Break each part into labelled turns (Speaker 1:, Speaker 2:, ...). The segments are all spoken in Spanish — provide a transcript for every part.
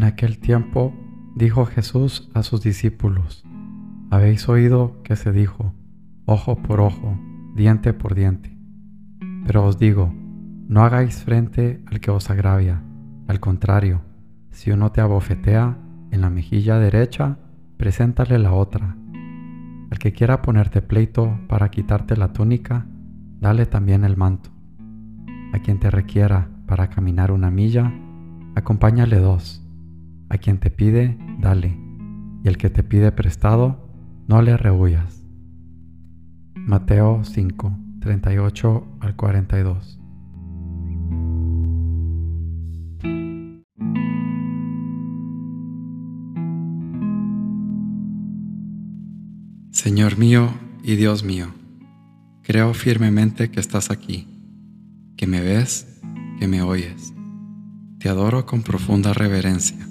Speaker 1: En aquel tiempo dijo Jesús a sus discípulos, Habéis oído que se dijo, ojo por ojo, diente por diente. Pero os digo, no hagáis frente al que os agravia, al contrario, si uno te abofetea en la mejilla derecha, preséntale la otra. Al que quiera ponerte pleito para quitarte la túnica, dale también el manto. A quien te requiera para caminar una milla, acompáñale dos. A quien te pide, dale, y el que te pide prestado, no le rehuyas. Mateo 5, 38 al 42.
Speaker 2: Señor mío y Dios mío, creo firmemente que estás aquí, que me ves, que me oyes. Te adoro con profunda reverencia.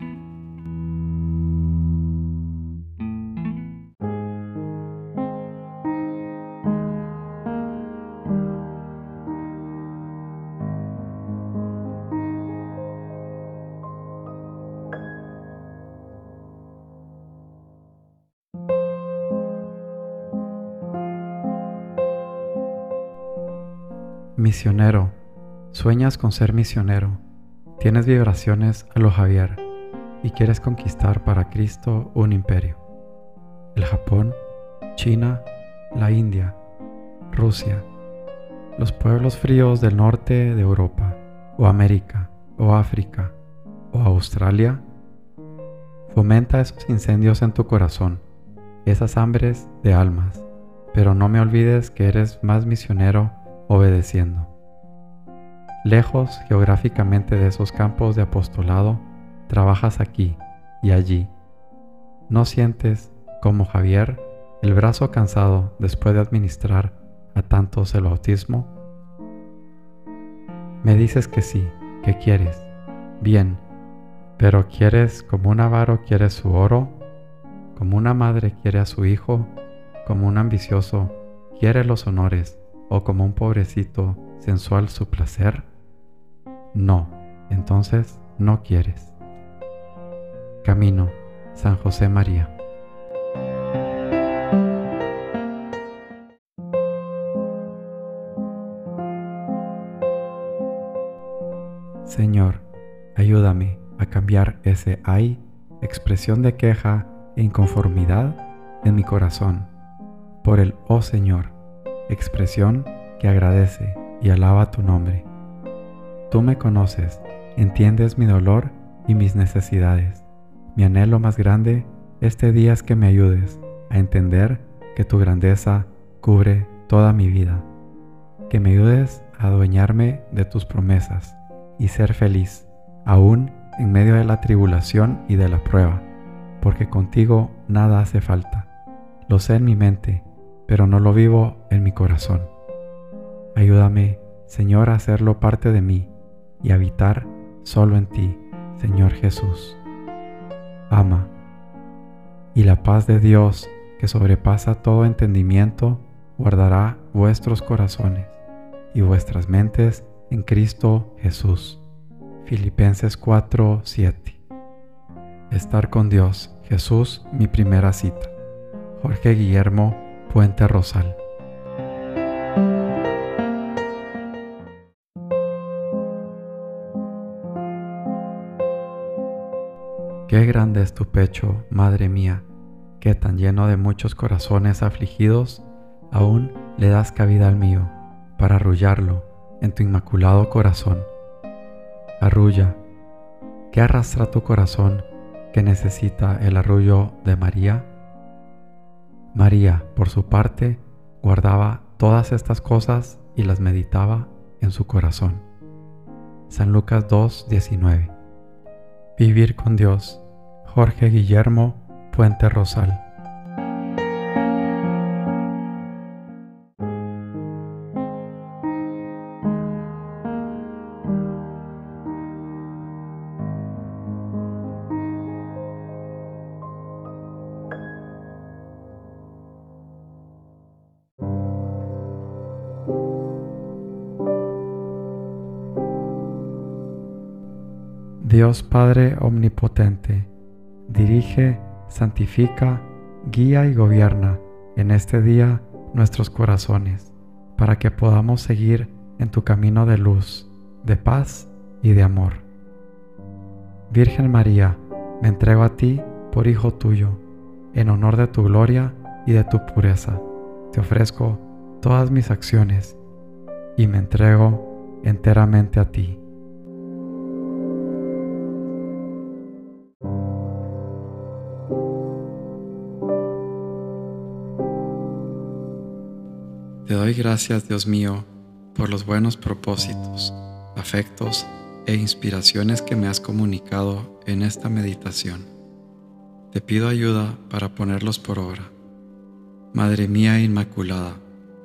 Speaker 1: Misionero, sueñas con ser misionero, tienes vibraciones a lo Javier y quieres conquistar para Cristo un imperio. El Japón, China, la India, Rusia, los pueblos fríos del norte de Europa, o América, o África, o Australia. Fomenta esos incendios en tu corazón, esas hambres de almas, pero no me olvides que eres más misionero obedeciendo. Lejos geográficamente de esos campos de apostolado, trabajas aquí y allí. ¿No sientes, como Javier, el brazo cansado después de administrar a tantos el bautismo? Me dices que sí, que quieres. Bien, pero ¿quieres como un avaro quiere su oro? ¿Como una madre quiere a su hijo? ¿Como un ambicioso quiere los honores o como un pobrecito sensual su placer? No, entonces no quieres. Camino, San José María. Señor, ayúdame a cambiar ese ay, expresión de queja e inconformidad en mi corazón, por el oh Señor expresión que agradece y alaba tu nombre. Tú me conoces, entiendes mi dolor y mis necesidades. Mi anhelo más grande este día es que me ayudes a entender que tu grandeza cubre toda mi vida. Que me ayudes a adueñarme de tus promesas y ser feliz, aún en medio de la tribulación y de la prueba, porque contigo nada hace falta. Lo sé en mi mente pero no lo vivo en mi corazón. Ayúdame, Señor, a hacerlo parte de mí y habitar solo en ti, Señor Jesús. Ama. Y la paz de Dios, que sobrepasa todo entendimiento, guardará vuestros corazones y vuestras mentes en Cristo Jesús. Filipenses 4, 7. Estar con Dios, Jesús, mi primera cita. Jorge Guillermo Puente Rosal. Qué grande es tu pecho, Madre mía, que tan lleno de muchos corazones afligidos, aún le das cabida al mío, para arrullarlo en tu inmaculado corazón. Arrulla, ¿qué arrastra tu corazón que necesita el arrullo de María? María, por su parte, guardaba todas estas cosas y las meditaba en su corazón. San Lucas 2:19 Vivir con Dios. Jorge Guillermo Puente Rosal. Dios Padre Omnipotente, dirige, santifica, guía y gobierna en este día nuestros corazones, para que podamos seguir en tu camino de luz, de paz y de amor. Virgen María, me entrego a ti por Hijo tuyo, en honor de tu gloria y de tu pureza. Te ofrezco todas mis acciones y me entrego enteramente a ti.
Speaker 2: Te doy gracias, Dios mío, por los buenos propósitos, afectos e inspiraciones que me has comunicado en esta meditación. Te pido ayuda para ponerlos por obra. Madre mía Inmaculada,